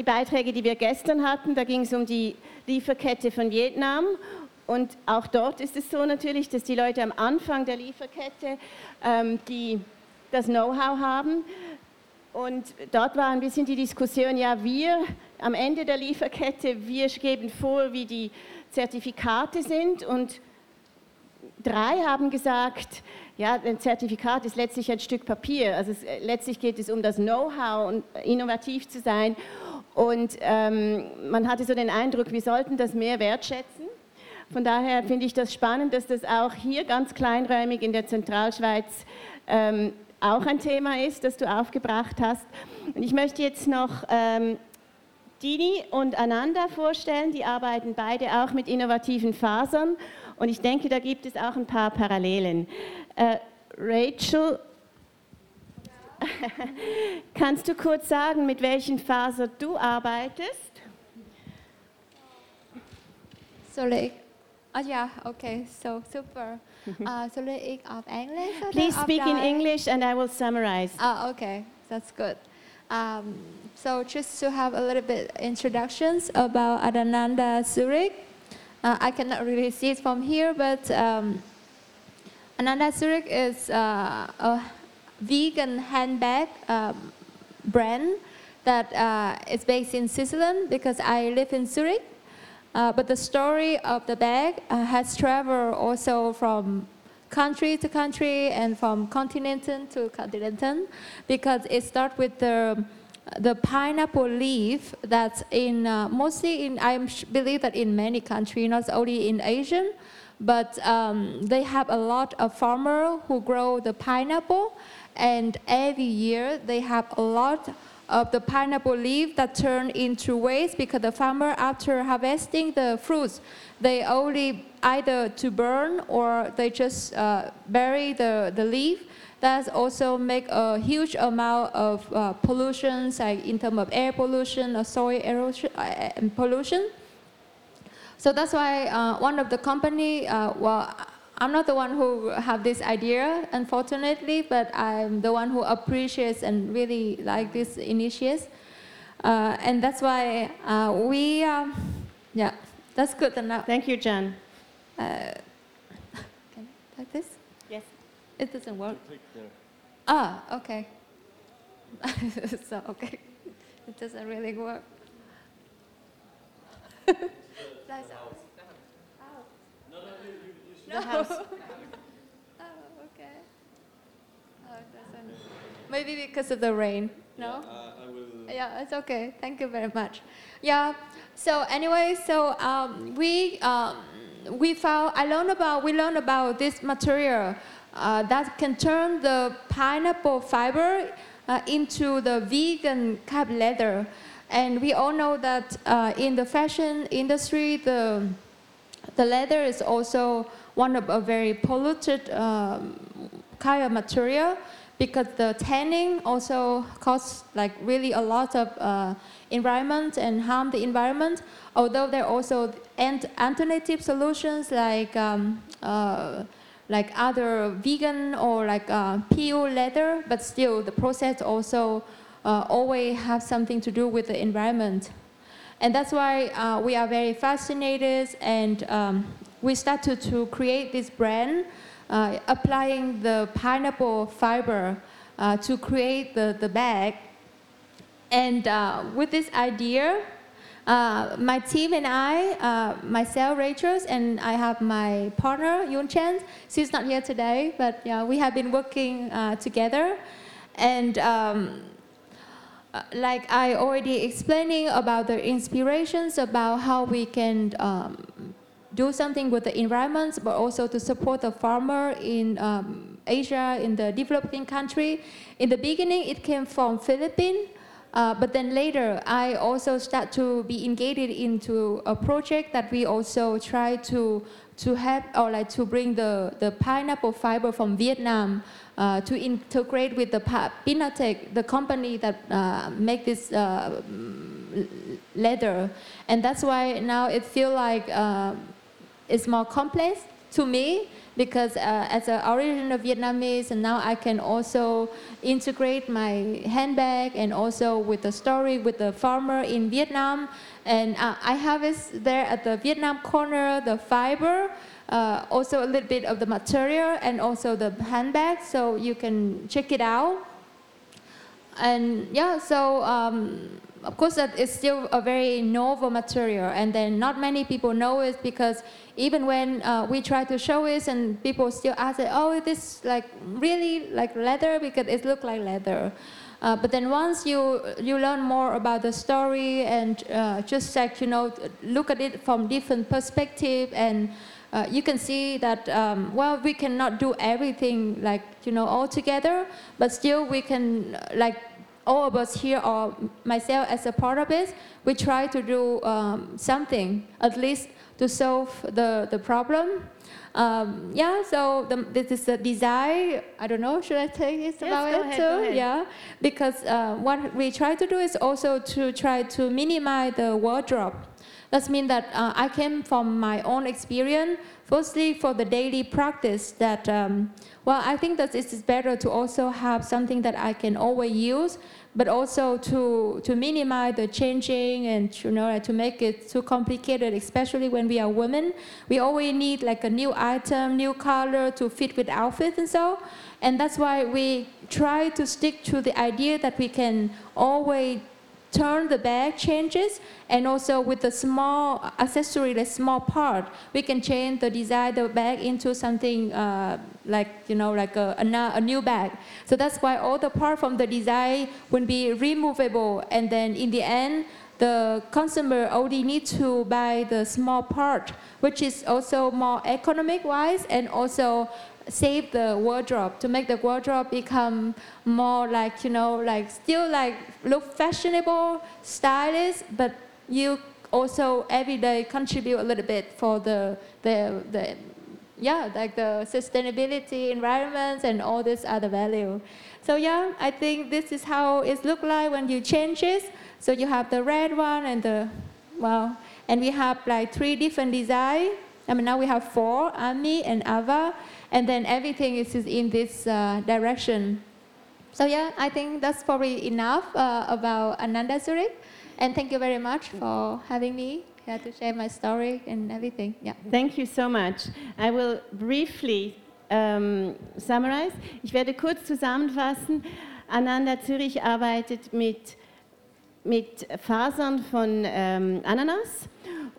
die Beiträge, die wir gestern hatten. Da ging es um die Lieferkette von Vietnam. Und auch dort ist es so natürlich, dass die Leute am Anfang der Lieferkette ähm, die, das Know-how haben. Und dort war ein bisschen die Diskussion, ja, wir am Ende der Lieferkette, wir geben vor, wie die Zertifikate sind. Und drei haben gesagt, ja, ein Zertifikat ist letztlich ein Stück Papier. Also es, letztlich geht es um das Know-how und innovativ zu sein. Und ähm, man hatte so den Eindruck, wir sollten das mehr wertschätzen. Von daher finde ich das spannend, dass das auch hier ganz kleinräumig in der Zentralschweiz ähm, auch ein Thema ist, das du aufgebracht hast. Und ich möchte jetzt noch ähm, Dini und Ananda vorstellen. Die arbeiten beide auch mit innovativen Fasern. Und ich denke, da gibt es auch ein paar Parallelen. Äh, Rachel, kannst du kurz sagen, mit welchen Fasern du arbeitest? Ich? Oh ja, okay, so super. Uh, soll ich auf Englisch Please auf speak in? English and I will summarize. Oh, okay, that's good. Um, so just to have a little bit introductions about Adananda Zurich. Uh, I cannot really see it from here, but um, Ananda Zurich is uh, a vegan handbag um, brand that uh, is based in Switzerland because I live in Zurich. Uh, but the story of the bag uh, has traveled also from country to country and from continent to continent because it starts with the the pineapple leaf that's in uh, mostly in I believe that in many countries, not only in Asian, but um, they have a lot of farmers who grow the pineapple, and every year they have a lot of the pineapple leaf that turn into waste because the farmer after harvesting the fruits they only either to burn or they just uh, bury the, the leaf. That also make a huge amount of uh, pollution like in terms of air pollution or soil erosion uh, pollution. So that's why uh, one of the company uh, well I'm not the one who have this idea, unfortunately, but I'm the one who appreciates and really like this initiative. Uh, and that's why uh, we, um, yeah, that's good enough. Thank you, Jen. Uh, can, like this? Yes. It doesn't work. Ah, okay. so, okay. It doesn't really work. That's The house. oh, okay. Oh, it doesn't. Maybe because of the rain. No. Yeah, it's okay. Thank you very much. Yeah. So anyway, so um, we um, we found I learned about we learned about this material uh, that can turn the pineapple fiber uh, into the vegan cap leather, and we all know that uh, in the fashion industry the the leather is also one of a very polluted um, kind of material because the tanning also causes like really a lot of uh, environment and harm the environment. Although there are also alternative solutions like um, uh, like other vegan or like uh, PU leather, but still the process also uh, always have something to do with the environment. And that's why uh, we are very fascinated and um, we started to create this brand uh, applying the pineapple fiber uh, to create the, the bag. And uh, with this idea, uh, my team and I, uh, myself, Rachel, and I have my partner, Yun Chen. She's not here today, but yeah, we have been working uh, together. And um, like I already explaining about the inspirations about how we can um, do something with the environment, but also to support the farmer in um, Asia, in the developing country. In the beginning, it came from Philippines, uh, but then later, I also start to be engaged into a project that we also try to to help or like to bring the, the pineapple fiber from Vietnam uh, to integrate with the Pinatech, the company that uh, make this uh, leather, and that's why now it feel like it's more complex to me because uh, as an original Vietnamese, and now I can also integrate my handbag and also with the story with the farmer in Vietnam. And uh, I have it there at the Vietnam corner, the fiber, uh, also a little bit of the material and also the handbag, so you can check it out. And yeah, so um, of course that is still a very novel material and then not many people know it because even when uh, we try to show it and people still ask it, oh this like really like leather? Because it looks like leather. Uh, but then once you you learn more about the story and uh, just like you know look at it from different perspective and uh, you can see that um, well we cannot do everything like you know all together but still we can like all of us here, or myself as a part of it, we try to do um, something, at least to solve the, the problem. Um, yeah, so the, this is the design. I don't know, should I tell you yes, about it ahead, too? Yeah, because uh, what we try to do is also to try to minimize the wardrobe. That means that uh, I came from my own experience. Firstly, for the daily practice, that um, well, I think that it is better to also have something that I can always use but also to, to minimize the changing and you know to make it too complicated, especially when we are women. We always need like a new item, new color to fit with outfit and so. And that's why we try to stick to the idea that we can always turn the bag changes and also with the small accessory, the small part, we can change the design the bag into something uh, like you know like a, a, new bag. So that's why all the part from the design will be removable and then in the end the consumer only need to buy the small part, which is also more economic wise and also save the wardrobe to make the wardrobe become more like you know like still like look fashionable stylish but you also every day contribute a little bit for the the the yeah like the sustainability environment and all this other value. So yeah i think this is how it look like when you change it. So you have the red one and the well and we have like three different design. I mean now we have four ami and ava and then everything is in this uh, direction. So yeah, I think that's probably enough uh, about Ananda Zurich. And thank you very much for having me here to share my story and everything. Yeah. Thank you so much. I will briefly um, summarize. Ich werde kurz zusammenfassen. Ananda Zürich arbeitet mit, mit Fasern von ähm, Ananas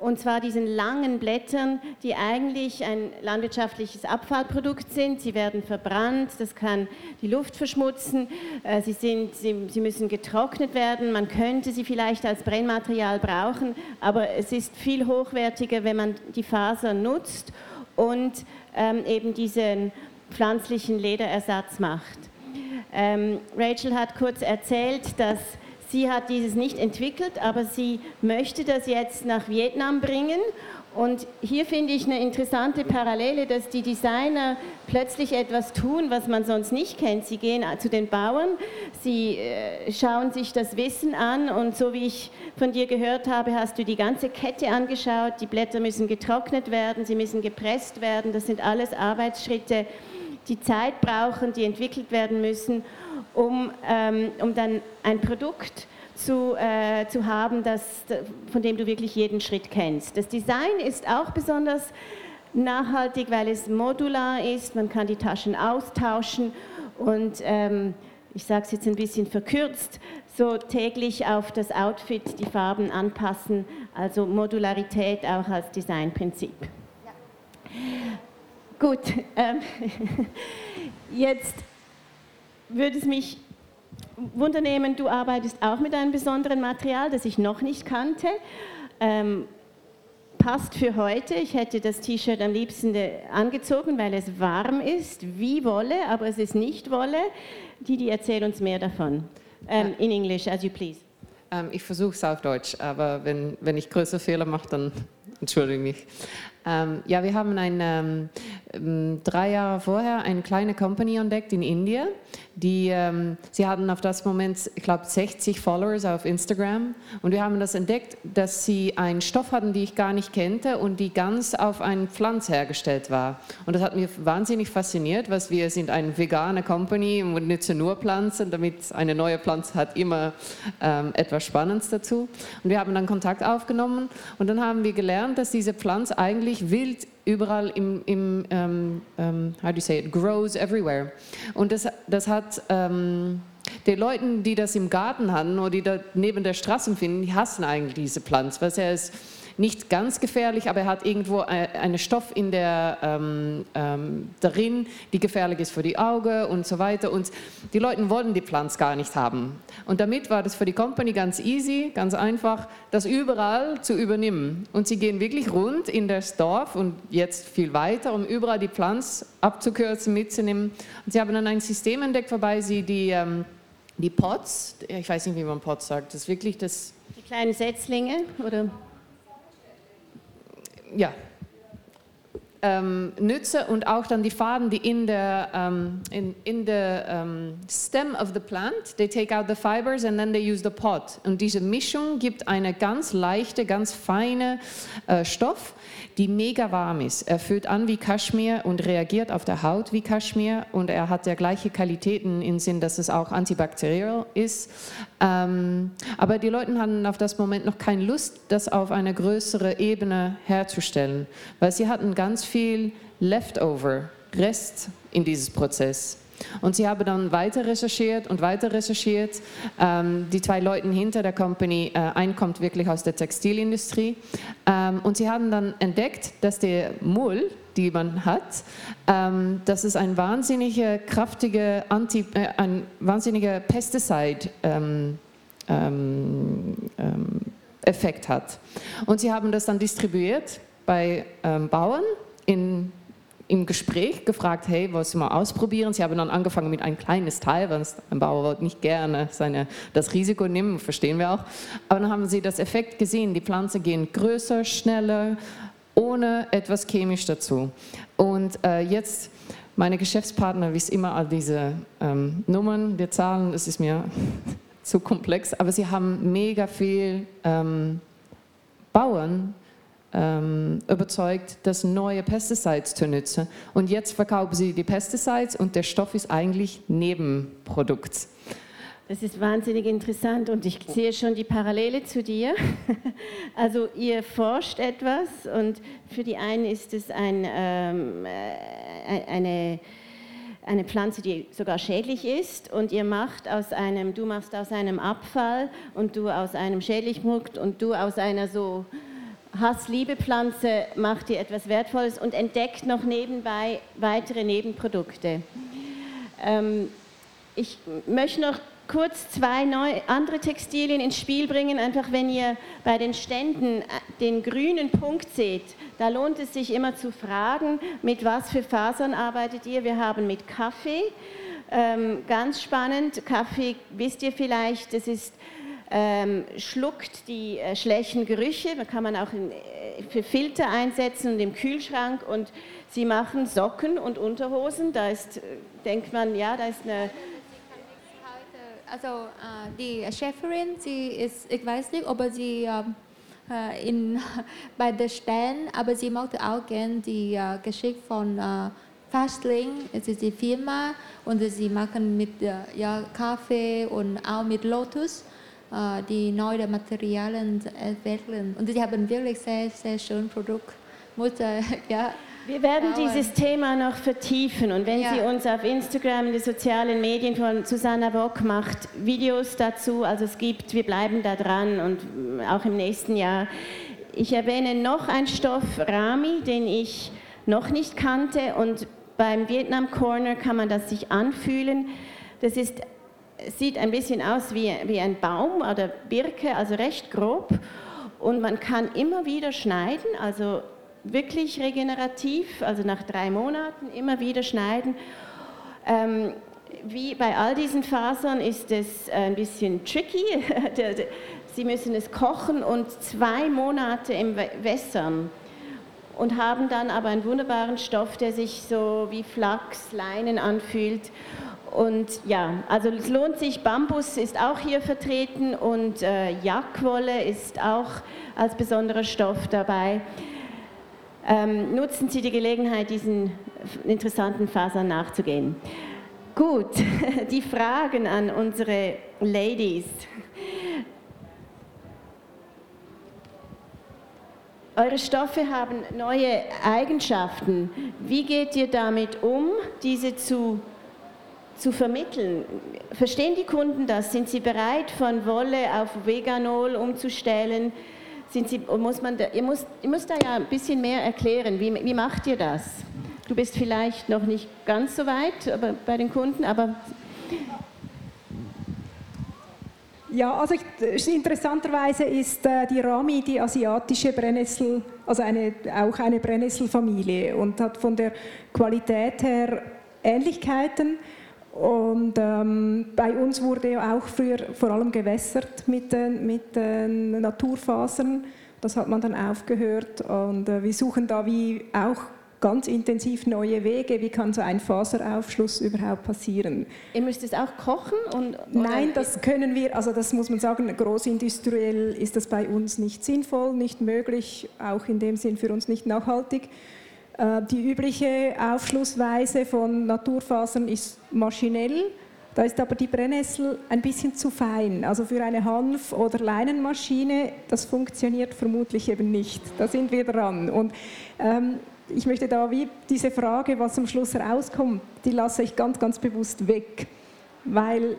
und zwar diesen langen Blättern, die eigentlich ein landwirtschaftliches Abfallprodukt sind. Sie werden verbrannt, das kann die Luft verschmutzen, äh, sie, sind, sie, sie müssen getrocknet werden, man könnte sie vielleicht als Brennmaterial brauchen, aber es ist viel hochwertiger, wenn man die Faser nutzt und ähm, eben diesen pflanzlichen Lederersatz macht. Ähm, Rachel hat kurz erzählt, dass Sie hat dieses nicht entwickelt, aber sie möchte das jetzt nach Vietnam bringen. Und hier finde ich eine interessante Parallele, dass die Designer plötzlich etwas tun, was man sonst nicht kennt. Sie gehen zu den Bauern, sie äh, schauen sich das Wissen an und so wie ich von dir gehört habe, hast du die ganze Kette angeschaut. Die Blätter müssen getrocknet werden, sie müssen gepresst werden. Das sind alles Arbeitsschritte, die Zeit brauchen, die entwickelt werden müssen um, ähm, um dann ein Produkt zu, äh, zu haben, das, von dem du wirklich jeden Schritt kennst. Das Design ist auch besonders nachhaltig, weil es modular ist. Man kann die Taschen austauschen und ähm, ich sage es jetzt ein bisschen verkürzt, so täglich auf das Outfit die Farben anpassen, also Modularität auch als Designprinzip. Ja. Gut, ähm, jetzt würde es mich wundernehmen, du arbeitest auch mit einem besonderen Material, das ich noch nicht kannte. Ähm, passt für heute. Ich hätte das T-Shirt am liebsten äh, angezogen, weil es warm ist, wie Wolle, aber es ist nicht Wolle. Didi, erzähl uns mehr davon. Um, in English, as you please. Um, ich versuche es auf Deutsch, aber wenn, wenn ich größere Fehler mache, dann entschuldige mich. Ähm, ja, wir haben ein, ähm, ähm, drei Jahre vorher eine kleine Company entdeckt in Indien. Die, ähm, sie hatten auf das Moment, ich glaube, 60 Followers auf Instagram. Und wir haben das entdeckt, dass sie einen Stoff hatten, den ich gar nicht kannte und die ganz auf einen Pflanz hergestellt war. Und das hat mich wahnsinnig fasziniert, was wir sind eine vegane Company und nutzen nur Pflanzen, damit eine neue Pflanze hat immer ähm, etwas Spannendes dazu. Und wir haben dann Kontakt aufgenommen und dann haben wir gelernt, dass diese Pflanze eigentlich wild überall im, im ähm, ähm, how do you say it, grows everywhere. Und das, das hat ähm, den Leuten, die das im Garten hatten oder die da neben der Straße finden, die hassen eigentlich diese Pflanze, weil er ist nicht ganz gefährlich, aber er hat irgendwo einen Stoff in der, ähm, ähm, darin, die gefährlich ist für die Augen und so weiter. Und die Leute wollten die Pflanze gar nicht haben. Und damit war das für die Company ganz easy, ganz einfach, das überall zu übernehmen. Und sie gehen wirklich rund in das Dorf und jetzt viel weiter, um überall die Pflanze abzukürzen, mitzunehmen. Und sie haben dann ein System entdeckt, wobei sie die, ähm, die Pots, ich weiß nicht, wie man Pots sagt, das ist wirklich das... Die kleinen Setzlinge, oder? Ja, ähm, nütze und auch dann die Faden, die in der um, in, in the um, stem of the plant, they take out the fibers and then they use the pod. Und diese Mischung gibt eine ganz leichte, ganz feine äh, Stoff, die mega warm ist. Er fühlt an wie Kaschmir und reagiert auf der Haut wie Kaschmir und er hat ja gleiche Qualitäten im Sinn, dass es auch antibakteriell ist. Ähm, aber die Leute hatten auf das Moment noch keine Lust, das auf eine größere Ebene herzustellen, weil sie hatten ganz viel Leftover, Rest in dieses Prozess. Und sie haben dann weiter recherchiert und weiter recherchiert. Ähm, die zwei Leute hinter der Company, äh, ein kommt wirklich aus der Textilindustrie. Ähm, und sie haben dann entdeckt, dass der Mull, die man hat, ähm, dass es ein wahnsinniger kraftiger Anti, äh, ein wahnsinniger Pesticide ähm, ähm, ähm, Effekt hat. Und sie haben das dann distribuiert bei Bauern in im Gespräch gefragt, hey, wollen Sie mal ausprobieren? Sie haben dann angefangen mit ein kleines Teil, weil ein Bauer nicht gerne seine, das Risiko nehmen, verstehen wir auch. Aber dann haben sie das Effekt gesehen, die Pflanzen gehen größer, schneller, ohne etwas chemisch dazu. Und äh, jetzt, meine Geschäftspartner wissen immer all diese ähm, Nummern, die Zahlen, das ist mir zu komplex, aber sie haben mega viel ähm, Bauern, ähm, überzeugt, das neue Pesticides zu nutzen. Und jetzt verkaufen sie die Pesticides und der Stoff ist eigentlich Nebenprodukt. Das ist wahnsinnig interessant und ich sehe schon die Parallele zu dir. Also ihr forscht etwas und für die einen ist es ein, ähm, äh, eine, eine Pflanze, die sogar schädlich ist und ihr macht aus einem, du machst aus einem Abfall und du aus einem Schädlichprodukt und du aus einer so Hass-Liebe-Pflanze macht dir etwas Wertvolles und entdeckt noch nebenbei weitere Nebenprodukte. Ähm, ich möchte noch kurz zwei neue, andere Textilien ins Spiel bringen, einfach wenn ihr bei den Ständen äh, den grünen Punkt seht, da lohnt es sich immer zu fragen, mit was für Fasern arbeitet ihr. Wir haben mit Kaffee, ähm, ganz spannend, Kaffee wisst ihr vielleicht, das ist ähm, schluckt die äh, schlechten Gerüche. Da kann man auch in, äh, für Filter einsetzen und im Kühlschrank. Und sie machen Socken und Unterhosen. Da ist, äh, denkt man, ja, da ist eine. Also äh, die Chefin, sie ist, ich weiß nicht, ob sie äh, in, bei der Stern, aber sie mochte auch gerne die äh, Geschichte von Fastling, es ist die Firma und sie machen mit ja, Kaffee und auch mit Lotus die neuen Materialien entwickeln. Und sie haben wirklich sehr, sehr schön Produkt. Muss, ja, wir werden dauern. dieses Thema noch vertiefen und wenn ja. Sie uns auf Instagram in den sozialen Medien von Susanna Bock macht Videos dazu, also es gibt, wir bleiben da dran und auch im nächsten Jahr. Ich erwähne noch einen Stoff, Rami, den ich noch nicht kannte und beim Vietnam Corner kann man das sich anfühlen. Das ist sieht ein bisschen aus wie, wie ein Baum oder Birke, also recht grob. Und man kann immer wieder schneiden, also wirklich regenerativ, also nach drei Monaten immer wieder schneiden. Ähm, wie bei all diesen Fasern ist es ein bisschen tricky. Sie müssen es kochen und zwei Monate im Wässern. und haben dann aber einen wunderbaren Stoff, der sich so wie Flachs, Leinen anfühlt. Und ja, also es lohnt sich, Bambus ist auch hier vertreten und äh, Jackwolle ist auch als besonderer Stoff dabei. Ähm, nutzen Sie die Gelegenheit, diesen interessanten Fasern nachzugehen. Gut, die Fragen an unsere Ladies. Eure Stoffe haben neue Eigenschaften. Wie geht ihr damit um, diese zu, zu vermitteln? Verstehen die Kunden das? Sind sie bereit, von Wolle auf Veganol umzustellen? Sind sie, muss man da, ihr, müsst, ihr müsst da ja ein bisschen mehr erklären. Wie, wie macht ihr das? Du bist vielleicht noch nicht ganz so weit aber bei den Kunden, aber ja, also ich, interessanterweise ist äh, die Rami die asiatische Brennnessel, also eine, auch eine Brennnesselfamilie und hat von der Qualität her Ähnlichkeiten. Und ähm, bei uns wurde ja auch früher vor allem gewässert mit den, mit den Naturfasern. Das hat man dann aufgehört und äh, wir suchen da wie auch ganz intensiv neue Wege. Wie kann so ein Faseraufschluss überhaupt passieren? Ihr müsst es auch kochen? Und, Nein, das können wir, also das muss man sagen, großindustriell ist das bei uns nicht sinnvoll, nicht möglich, auch in dem Sinn für uns nicht nachhaltig. Äh, die übliche Aufschlussweise von Naturfasern ist maschinell. Da ist aber die Brennnessel ein bisschen zu fein. Also für eine Hanf- oder Leinenmaschine, das funktioniert vermutlich eben nicht. Da sind wir dran. Und ähm, ich möchte da wie diese Frage, was am Schluss rauskommt, die lasse ich ganz, ganz bewusst weg, weil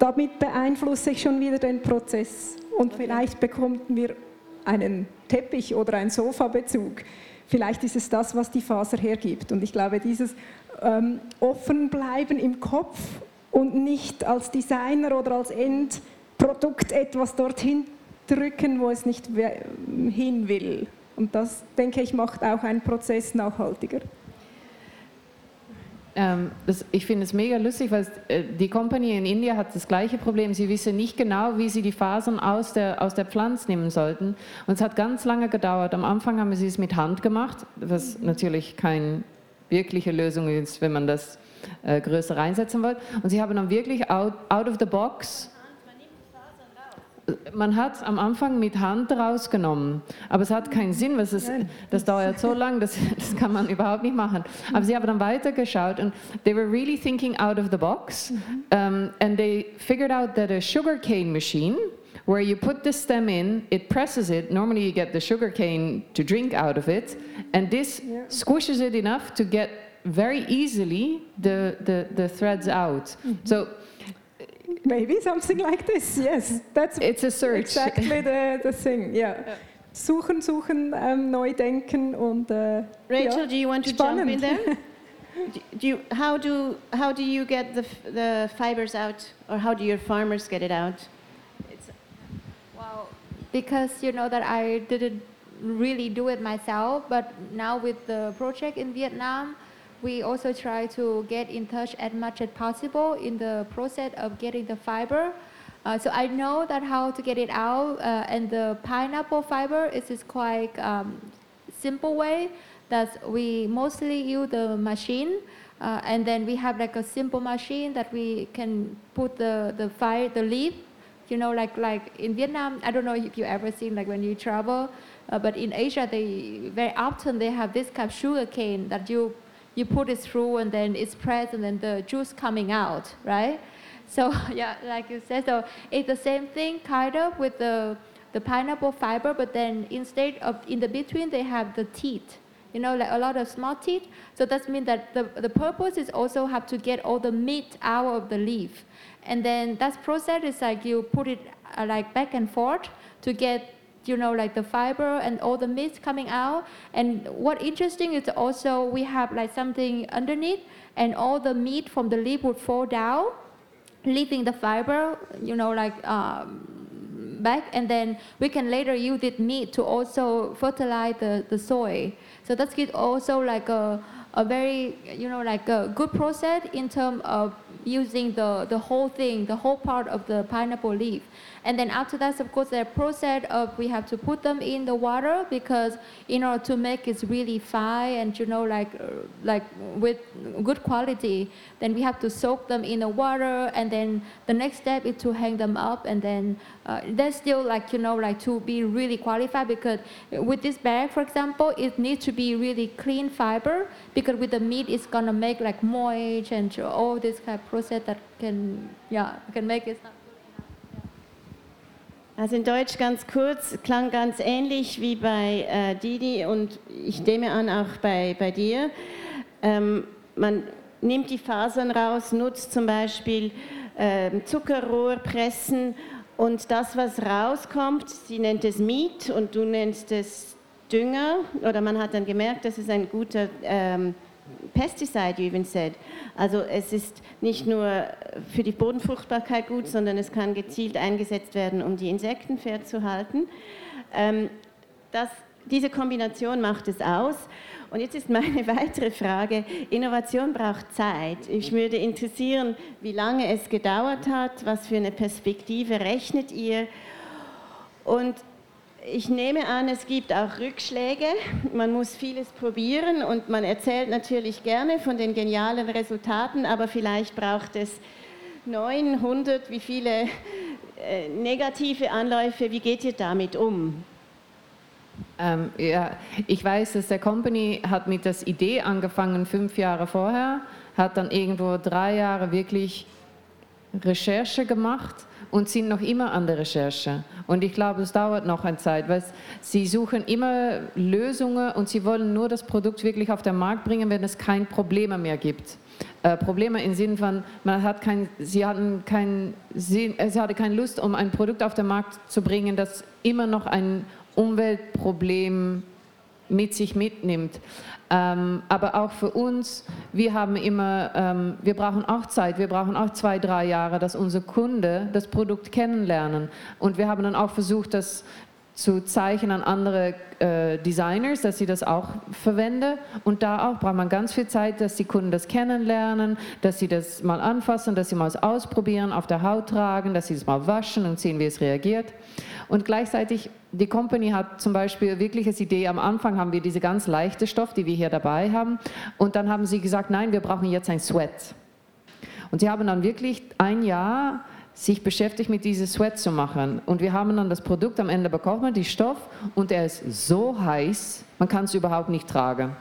damit beeinflusse ich schon wieder den Prozess und okay. vielleicht bekommen wir einen Teppich oder einen Sofabezug. Vielleicht ist es das, was die Faser hergibt. Und ich glaube, dieses ähm, Offenbleiben im Kopf und nicht als Designer oder als Endprodukt etwas dorthin drücken, wo es nicht hin will. Und das, denke ich, macht auch einen Prozess nachhaltiger. Ähm, das, ich finde es mega lustig, weil äh, die Company in Indien hat das gleiche Problem. Sie wissen nicht genau, wie sie die Fasern aus der, aus der Pflanze nehmen sollten. Und es hat ganz lange gedauert. Am Anfang haben sie es mit Hand gemacht, was natürlich keine wirkliche Lösung ist, wenn man das äh, größer reinsetzen will. Und sie haben dann wirklich out, out of the box man hat es am Anfang mit Hand rausgenommen, aber es hat keinen Sinn, was es, das dauert so lang, das, das kann man überhaupt nicht machen. Aber sie haben dann weitergeschaut und they were really thinking out of the box um, and they figured out that a sugarcane machine where you put the stem in, it presses it, normally you get the sugarcane to drink out of it, and this yeah. squishes it enough to get very easily the, the, the threads out. Mm -hmm. So Maybe something like this, yes. That's it's a search. Exactly the, the thing, yeah. yeah. Suchen, suchen, um, neu denken und uh, Rachel, ja, do you want to spannend. jump in there? do you, how, do, how do you get the, the fibers out, or how do your farmers get it out? It's, well, because you know that I didn't really do it myself, but now with the project in Vietnam, we also try to get in touch as much as possible in the process of getting the fiber. Uh, so I know that how to get it out, uh, and the pineapple fiber is quite um, simple way that we mostly use the machine, uh, and then we have like a simple machine that we can put the the fire the leaf, you know, like like in Vietnam. I don't know if you ever seen like when you travel, uh, but in Asia they very often they have this kind of sugar cane that you you put it through and then it's pressed and then the juice coming out, right? So yeah, like you said, so it's the same thing kind of with the, the pineapple fiber, but then instead of in the between they have the teeth, you know, like a lot of small teeth. So that means that the, the purpose is also have to get all the meat out of the leaf. And then that process is like you put it uh, like back and forth to get you know, like the fiber and all the meat coming out. And what interesting is also we have like something underneath, and all the meat from the leaf would fall down, leaving the fiber, you know, like um, back. And then we can later use this meat to also fertilize the, the soil. So that's also like a a very, you know, like a good process in terms of using the, the whole thing, the whole part of the pineapple leaf. And then after that, of course, the process of we have to put them in the water because in order to make it really fine and you know like uh, like with good quality, then we have to soak them in the water. And then the next step is to hang them up. And then uh, they're still like you know like to be really qualified because with this bag, for example, it needs to be really clean fiber because with the meat, it's gonna make like moist and all this kind of process that can yeah can make it. Also in Deutsch ganz kurz, klang ganz ähnlich wie bei äh, Didi und ich nehme an auch bei, bei dir. Ähm, man nimmt die Fasern raus, nutzt zum Beispiel äh, Zuckerrohrpressen und das, was rauskommt, sie nennt es Miet und du nennst es Dünger oder man hat dann gemerkt, dass es ein guter ähm, pesticide, you even said. Also es ist nicht nur für die Bodenfruchtbarkeit gut, sondern es kann gezielt eingesetzt werden, um die Insekten fernzuhalten. Ähm, das, diese Kombination macht es aus. Und jetzt ist meine weitere Frage, Innovation braucht Zeit. Ich würde interessieren, wie lange es gedauert hat, was für eine Perspektive rechnet ihr? Und ich nehme an, es gibt auch Rückschläge. Man muss vieles probieren und man erzählt natürlich gerne von den genialen Resultaten, aber vielleicht braucht es 900, wie viele äh, negative Anläufe. Wie geht ihr damit um? Ähm, ja, ich weiß, dass der Company hat mit der Idee angefangen fünf Jahre vorher, hat dann irgendwo drei Jahre wirklich Recherche gemacht und sind noch immer an der Recherche. Und ich glaube, es dauert noch eine Zeit, weil sie suchen immer Lösungen und sie wollen nur das Produkt wirklich auf den Markt bringen, wenn es keine Probleme mehr gibt. Äh, Probleme im Sinne von, man hat kein, sie, hatten kein, sie, äh, sie hatte keine Lust, um ein Produkt auf den Markt zu bringen, das immer noch ein Umweltproblem mit sich mitnimmt. Ähm, aber auch für uns, wir haben immer, ähm, wir brauchen auch Zeit, wir brauchen auch zwei, drei Jahre, dass unser Kunde das Produkt kennenlernen. Und wir haben dann auch versucht, das zu zeichnen an andere äh, Designers, dass sie das auch verwenden. Und da auch braucht man ganz viel Zeit, dass die Kunden das kennenlernen, dass sie das mal anfassen, dass sie mal ausprobieren, auf der Haut tragen, dass sie es mal waschen und sehen, wie es reagiert. Und gleichzeitig, die Company hat zum Beispiel wirklich als Idee, am Anfang haben wir diese ganz leichte Stoff, die wir hier dabei haben. Und dann haben sie gesagt, nein, wir brauchen jetzt ein Sweat. Und sie haben dann wirklich ein Jahr sich beschäftigt mit diesem Sweat zu machen. Und wir haben dann das Produkt am Ende bekommen, die Stoff, und er ist so heiß, man kann es überhaupt nicht tragen.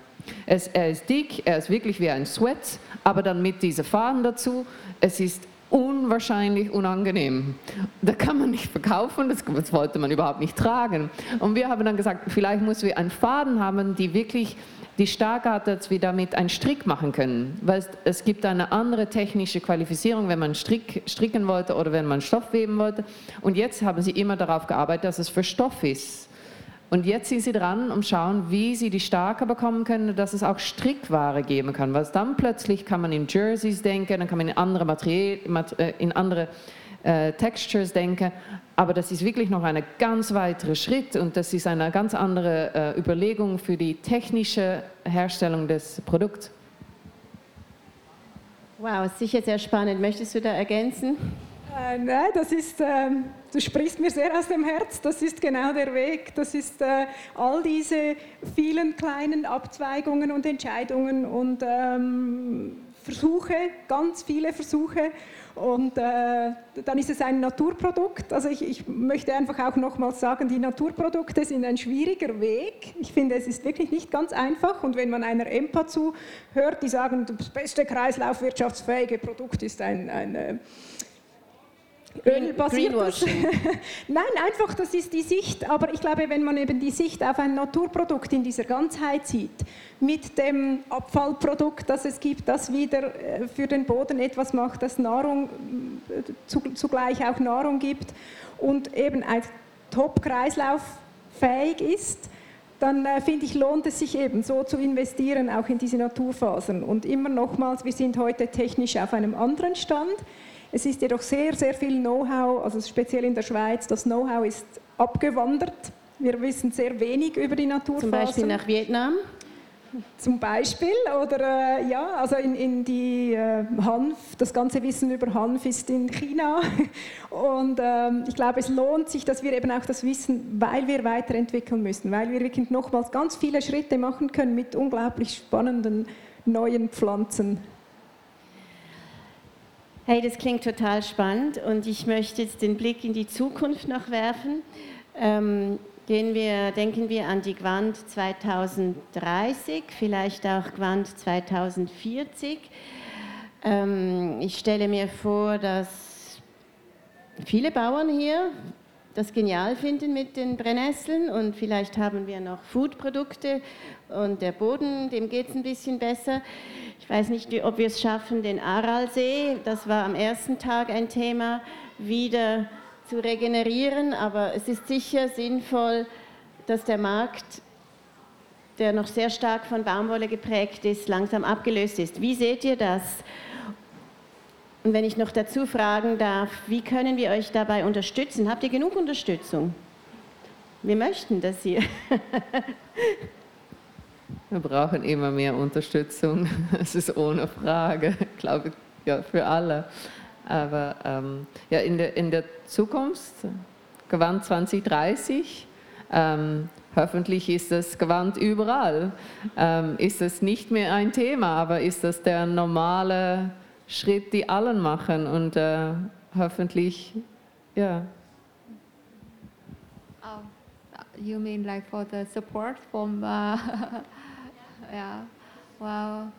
Es, er ist dick, er ist wirklich wie ein Sweat, aber dann mit diesen Faden dazu. Es ist unwahrscheinlich unangenehm. Da kann man nicht verkaufen, das, das, wollte man überhaupt nicht tragen. Und wir haben dann gesagt, vielleicht müssen wir einen Faden haben, die wirklich die Stärke hat, dass wir damit einen Strick machen können. Weil es, gibt eine andere technische Qualifizierung, wenn man Strick, stricken wollte oder wenn man Stoff weben wollte. Und jetzt haben sie immer darauf gearbeitet, dass es für Stoff ist. Und jetzt sind sie dran und schauen, wie sie die Stärke bekommen können, dass es auch Strickware geben kann. Weil dann plötzlich kann man in Jerseys denken, dann kann man in andere, Materie, äh, in andere äh, Textures denken. Aber das ist wirklich noch ein ganz weiterer Schritt und das ist eine ganz andere äh, Überlegung für die technische Herstellung des Produkts. Wow, sicher sehr spannend. Möchtest du da ergänzen? Äh, nein, das ist, äh, du sprichst mir sehr aus dem Herz. Das ist genau der Weg. Das ist äh, all diese vielen kleinen Abzweigungen und Entscheidungen und ähm, Versuche, ganz viele Versuche. Und äh, dann ist es ein Naturprodukt. Also ich, ich möchte einfach auch nochmals sagen, die Naturprodukte sind ein schwieriger Weg. Ich finde, es ist wirklich nicht ganz einfach. Und wenn man einer EMPA zuhört, die sagen, das beste kreislaufwirtschaftsfähige Produkt ist ein, ein äh, ölbasiertes. Nein, einfach, das ist die Sicht. Aber ich glaube, wenn man eben die Sicht auf ein Naturprodukt in dieser Ganzheit sieht, mit dem Abfallprodukt, das es gibt, das wieder äh, für den Boden etwas macht, das Nahrung, äh, zugleich auch Nahrung gibt und eben ein Top-Kreislauf fähig ist, dann äh, finde ich, lohnt es sich eben so zu investieren, auch in diese Naturfasern. Und immer nochmals, wir sind heute technisch auf einem anderen Stand. Es ist jedoch sehr, sehr viel Know-how, also speziell in der Schweiz, das Know-how ist abgewandert. Wir wissen sehr wenig über die Naturfasern. Zum Beispiel nach Vietnam? zum Beispiel. Oder äh, ja, also in, in die äh, Hanf, das ganze Wissen über Hanf ist in China. Und ähm, ich glaube, es lohnt sich, dass wir eben auch das wissen, weil wir weiterentwickeln müssen, weil wir wirklich nochmals ganz viele Schritte machen können mit unglaublich spannenden neuen Pflanzen. Hey, das klingt total spannend und ich möchte jetzt den Blick in die Zukunft noch werfen. Ähm, gehen wir, denken wir an die Gwand 2030, vielleicht auch Gwand 2040. Ähm, ich stelle mir vor, dass viele Bauern hier das genial finden mit den Brennnesseln und vielleicht haben wir noch Foodprodukte und der Boden, dem geht es ein bisschen besser. Ich weiß nicht, ob wir es schaffen, den Aralsee, das war am ersten Tag ein Thema, wieder zu regenerieren, aber es ist sicher sinnvoll, dass der Markt, der noch sehr stark von Baumwolle geprägt ist, langsam abgelöst ist. Wie seht ihr das? Und wenn ich noch dazu fragen darf, wie können wir euch dabei unterstützen? Habt ihr genug Unterstützung? Wir möchten das hier. wir brauchen immer mehr Unterstützung. Das ist ohne Frage, glaube ich, ja, für alle. Aber ähm, ja, in, der, in der Zukunft, Gewand 2030, ähm, hoffentlich ist das Gewand überall. Ähm, ist das nicht mehr ein Thema, aber ist das der normale Schritt, die allen machen und äh, hoffentlich, ja. Oh, you mean like for the support from, uh, yeah, well,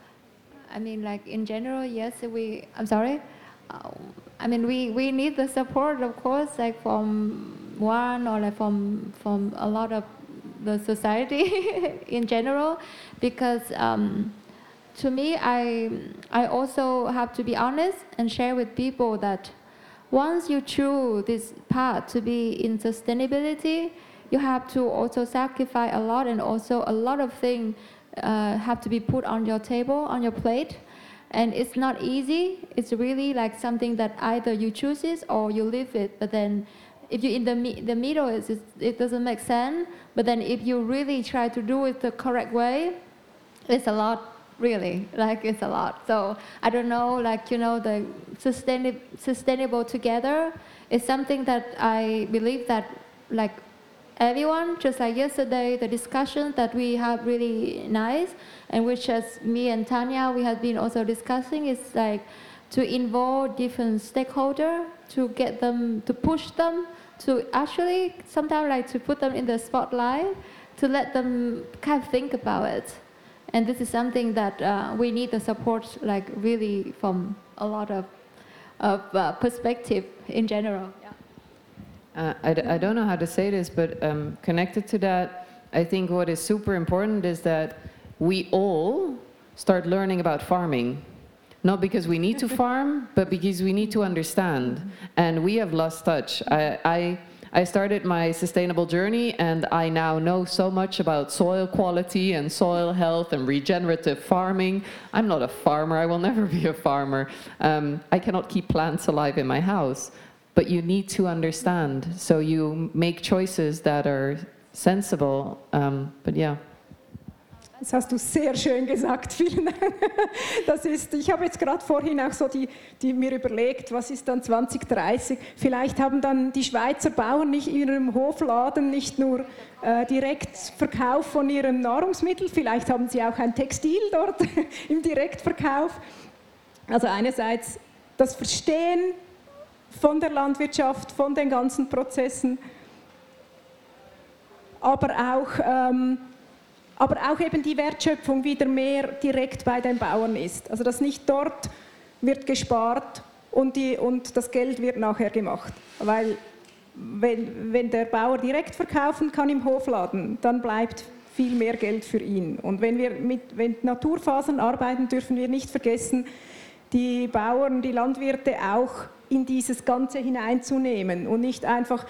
I mean like in general, yes, we, I'm sorry, uh, I mean we, we need the support of course like from one or like from, from a lot of the society in general because um, to me, I, I also have to be honest and share with people that once you choose this path to be in sustainability, you have to also sacrifice a lot and also a lot of things uh, have to be put on your table, on your plate. And it's not easy. It's really like something that either you choose it or you leave it. But then if you're in the, the middle, it's, it doesn't make sense. But then if you really try to do it the correct way, it's a lot really like it's a lot. So i don't know like you know the sustainable sustainable together is something that i believe that like everyone just like yesterday the discussion that we have really nice and which as me and tanya we have been also discussing is like to involve different stakeholder to get them to push them to actually sometimes like to put them in the spotlight to let them kind of think about it and this is something that uh, we need the support, like really from a lot of, of uh, perspective in general. Yeah. Uh, I d- I don't know how to say this, but um, connected to that, I think what is super important is that we all start learning about farming. Not because we need to farm, but because we need to understand. And we have lost touch. I, I I started my sustainable journey and I now know so much about soil quality and soil health and regenerative farming. I'm not a farmer, I will never be a farmer. Um, I cannot keep plants alive in my house, but you need to understand. So you make choices that are sensible. Um, but yeah. Das hast du sehr schön gesagt, vielen Dank. Das ist, ich habe jetzt gerade vorhin auch so die, die mir überlegt, was ist dann 2030? Vielleicht haben dann die Schweizer Bauern nicht in ihrem Hofladen nicht nur äh, direkt Verkauf von ihrem Nahrungsmittel, vielleicht haben sie auch ein Textil dort im Direktverkauf. Also einerseits das Verstehen von der Landwirtschaft, von den ganzen Prozessen, aber auch ähm, aber auch eben die Wertschöpfung wieder mehr direkt bei den Bauern ist. Also dass nicht dort wird gespart und, die, und das Geld wird nachher gemacht. Weil wenn, wenn der Bauer direkt verkaufen kann im Hofladen, dann bleibt viel mehr Geld für ihn. Und wenn wir mit wenn Naturfasern arbeiten, dürfen wir nicht vergessen, die Bauern, die Landwirte auch in dieses Ganze hineinzunehmen und nicht einfach,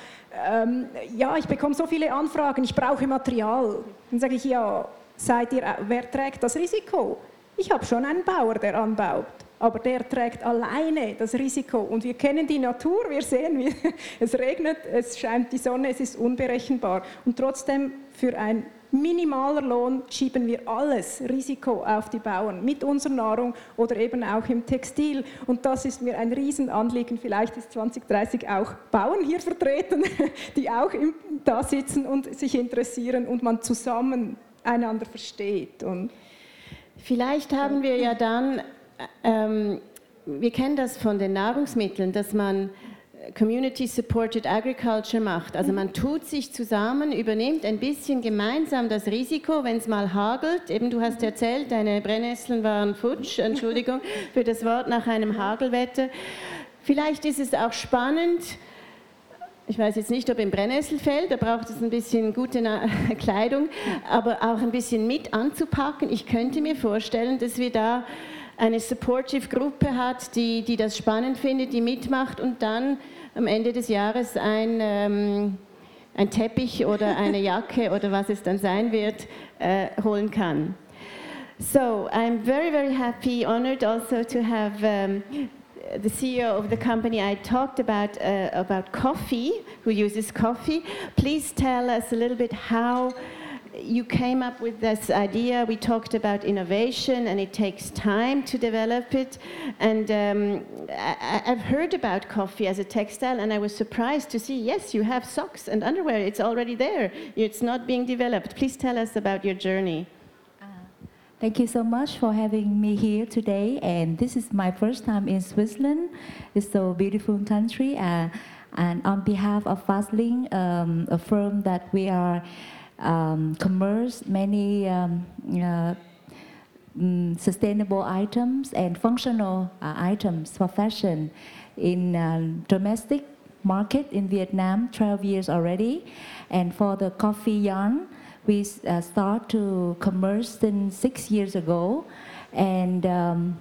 ähm, ja, ich bekomme so viele Anfragen, ich brauche Material. Dann sage ich, ja, seid ihr, wer trägt das Risiko? Ich habe schon einen Bauer, der anbaut, aber der trägt alleine das Risiko. Und wir kennen die Natur, wir sehen, wie es regnet, es scheint die Sonne, es ist unberechenbar. Und trotzdem für ein minimaler Lohn schieben wir alles Risiko auf die Bauern mit unserer Nahrung oder eben auch im Textil. Und das ist mir ein Riesenanliegen. Vielleicht ist 2030 auch Bauern hier vertreten, die auch da sitzen und sich interessieren und man zusammen einander versteht. Und Vielleicht haben wir ja dann, ähm, wir kennen das von den Nahrungsmitteln, dass man Community-Supported Agriculture macht. Also man tut sich zusammen, übernimmt ein bisschen gemeinsam das Risiko, wenn es mal hagelt. Eben du hast erzählt, deine Brennnesseln waren futsch, Entschuldigung für das Wort, nach einem Hagelwetter. Vielleicht ist es auch spannend, ich weiß jetzt nicht, ob im Brennnesselfeld, da braucht es ein bisschen gute Kleidung, aber auch ein bisschen mit anzupacken. Ich könnte mir vorstellen, dass wir da eine supportive Gruppe hat, die, die das spannend findet, die mitmacht und dann am Ende des Jahres ein, ähm, ein Teppich oder eine Jacke oder was es dann sein wird, äh, holen kann. So I'm very, very happy, honored also to have um, the CEO of the company I talked about uh, about coffee, who uses coffee. Please tell us a little bit how you came up with this idea. We talked about innovation, and it takes time to develop it. And um, I, have heard about coffee as a textile, and I was surprised to see yes, you have socks and underwear. It's already there. It's not being developed. Please tell us about your journey. Uh, thank you so much for having me here today. And this is my first time in Switzerland. It's a beautiful country. Uh, and on behalf of Fastlink, um, a firm that we are um, commerce, many um, uh, mm, sustainable items and functional uh, items for fashion in uh, domestic market in Vietnam 12 years already. And for the coffee yarn we uh, start to commerce since six years ago. And um,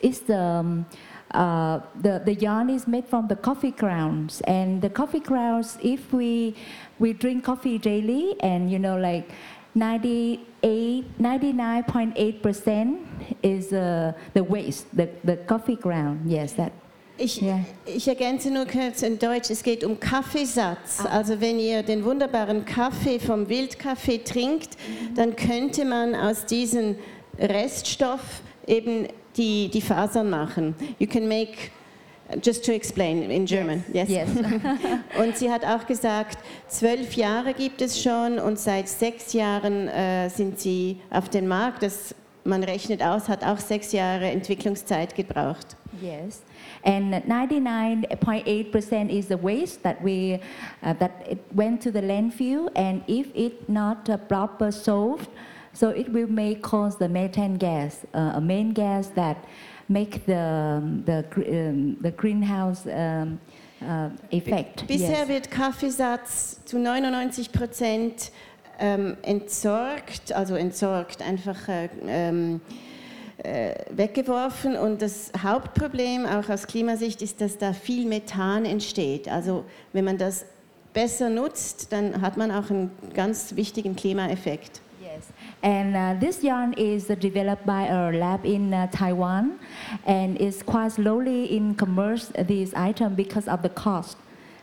it's the um, uh, the, the yarn is made from the coffee grounds and the coffee grounds if we we drink coffee daily and you know like 98 99.8% is uh, the waste the, the coffee ground yes that Ich, yeah. ich, ergänze nur kurz in Deutsch, es geht um Kaffeesatz. Ah. Also wenn ihr den wunderbaren Kaffee vom Wildkaffee trinkt, mhm. dann könnte man aus diesem Reststoff eben die, die Fasern machen. You can make Just to explain in German, yes. yes. und sie hat auch gesagt, zwölf Jahre gibt es schon und seit sechs Jahren äh, sind sie auf dem Markt. Das, man rechnet aus, hat auch sechs Jahre Entwicklungszeit gebraucht. Yes. And 99.8% is the waste that we uh, that it went to the landfill, and if it not uh, proper solved, So it will make cause the methane gas, uh, a main gas that make the, the, um, the greenhouse um, uh, effect. Bisher yes. wird Kaffeesatz zu 99 Prozent ähm, entsorgt, also entsorgt, einfach äh, ähm, äh, weggeworfen. Und das Hauptproblem, auch aus Klimasicht, ist, dass da viel Methan entsteht. Also wenn man das besser nutzt, dann hat man auch einen ganz wichtigen Klimaeffekt. And uh, this yarn is uh, developed by a lab in uh, Taiwan, and it's quite slowly in commerce uh, this item because of the cost.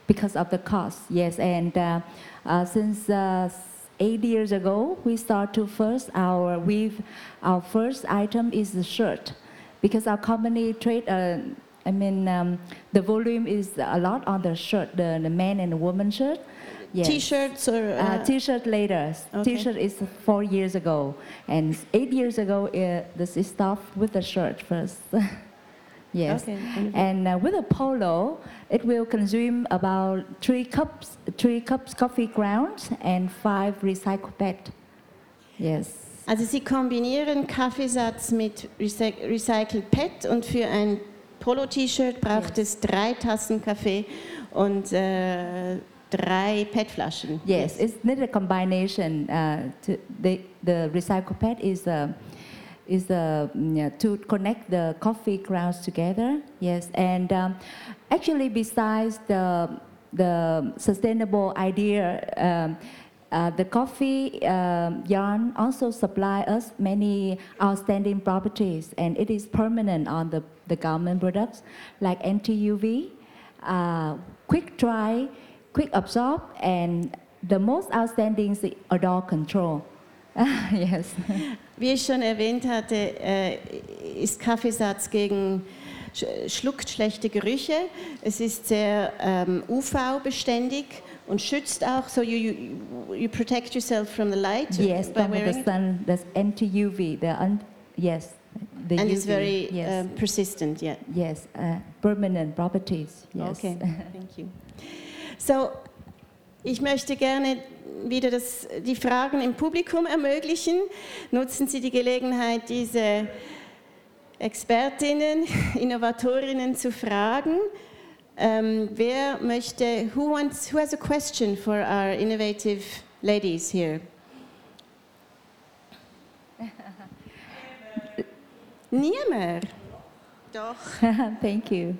Because of the cost, yes. And uh, uh, since eight years ago, we start to first our weave. Our first item is the shirt, because our company trade. I mean, um, the volume is a lot on the shirt, the, the man and the woman shirt. Yes. T-shirts or uh, uh, T-shirt later. Okay. T-shirt is four years ago, and eight years ago uh, this is stuff with the shirt first. yes, okay. and uh, with a polo, it will consume about three cups, three cups coffee grounds and five recycled PET. Yes. Also Sie kombinieren Kaffeesatz mit Recycled PET und für ein Polo-T-Shirt braucht es drei Tassen Kaffee und äh, drei PET-Flaschen. Yes, yes, it's not a combination. Uh, to the, the recycled PET is a, is a, yeah, to connect the coffee grounds together. Yes, and um, actually besides the, the sustainable idea, um, uh, the coffee uh, yarn also supply us many outstanding properties, and it is permanent on the, the garment products like anti-UV, uh, quick dry, quick absorb and the most outstanding is odor control. yes. Wie ich schon erwähnt hatte, äh, ist Kaffeesatz gegen schluckt schlechte Gerüche. Es ist sehr ähm, UV-beständig und schützt auch, so you, you, you protect yourself from the light. Yes, by from the sun, that's anti-UV. The un, yes, the and UV, it's very yes. um, persistent. Yeah. Yes, uh, permanent properties. Yes. Okay, thank you. So, ich möchte gerne wieder das, die Fragen im Publikum ermöglichen. Nutzen Sie die Gelegenheit, diese Expertinnen, Innovatorinnen zu fragen. Um, wer möchte, who, wants, who has a question for our innovative ladies here? Niemand. Doch. Thank you.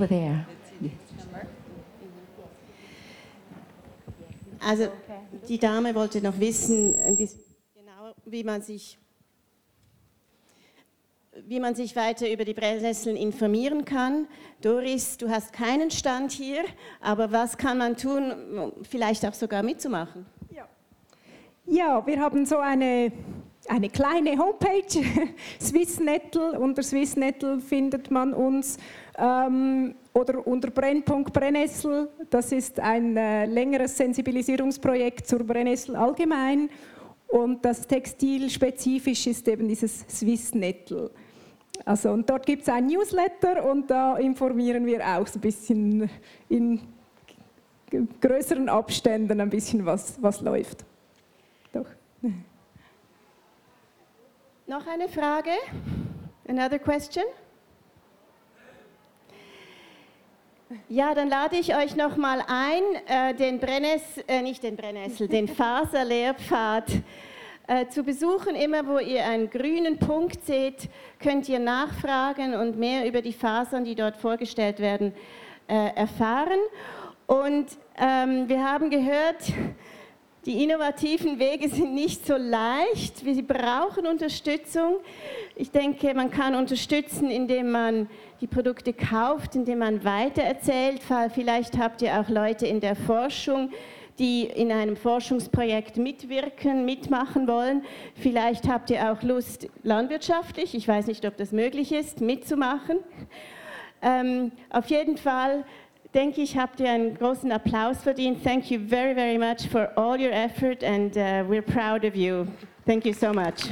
Over there. Also die Dame wollte noch wissen, genau, wie man sich wie man sich weiter über die Brennnesseln informieren kann. Doris, du hast keinen Stand hier, aber was kann man tun, vielleicht auch sogar mitzumachen? Ja, ja wir haben so eine, eine kleine Homepage, Swissnettel. Unter Swissnettel findet man uns. Ähm, oder unter Brennpunkt Brennnessel, das ist ein äh, längeres Sensibilisierungsprojekt zur Brennnessel allgemein. Und das Textilspezifisch ist eben dieses Swissnettel. Also, und dort gibt es ein Newsletter und da informieren wir auch so ein bisschen in größeren Abständen ein bisschen, was, was läuft. Doch. Noch eine Frage? Another question? Ja, dann lade ich euch noch mal ein, äh, den Brennness, äh, nicht den Brennnessel, den Faserlehrpfad äh, zu besuchen. Immer wo ihr einen grünen Punkt seht, könnt ihr nachfragen und mehr über die Fasern, die dort vorgestellt werden, äh, erfahren. Und ähm, wir haben gehört, die innovativen Wege sind nicht so leicht. Sie brauchen Unterstützung. Ich denke, man kann unterstützen, indem man die Produkte kauft, indem man weitererzählt. Vielleicht habt ihr auch Leute in der Forschung, die in einem Forschungsprojekt mitwirken, mitmachen wollen. Vielleicht habt ihr auch Lust, landwirtschaftlich, ich weiß nicht, ob das möglich ist, mitzumachen. Ähm, auf jeden Fall denke ich, habt ihr einen großen Applaus verdient. Thank you very, very much for all your effort and uh, we're proud of you. Thank you so much.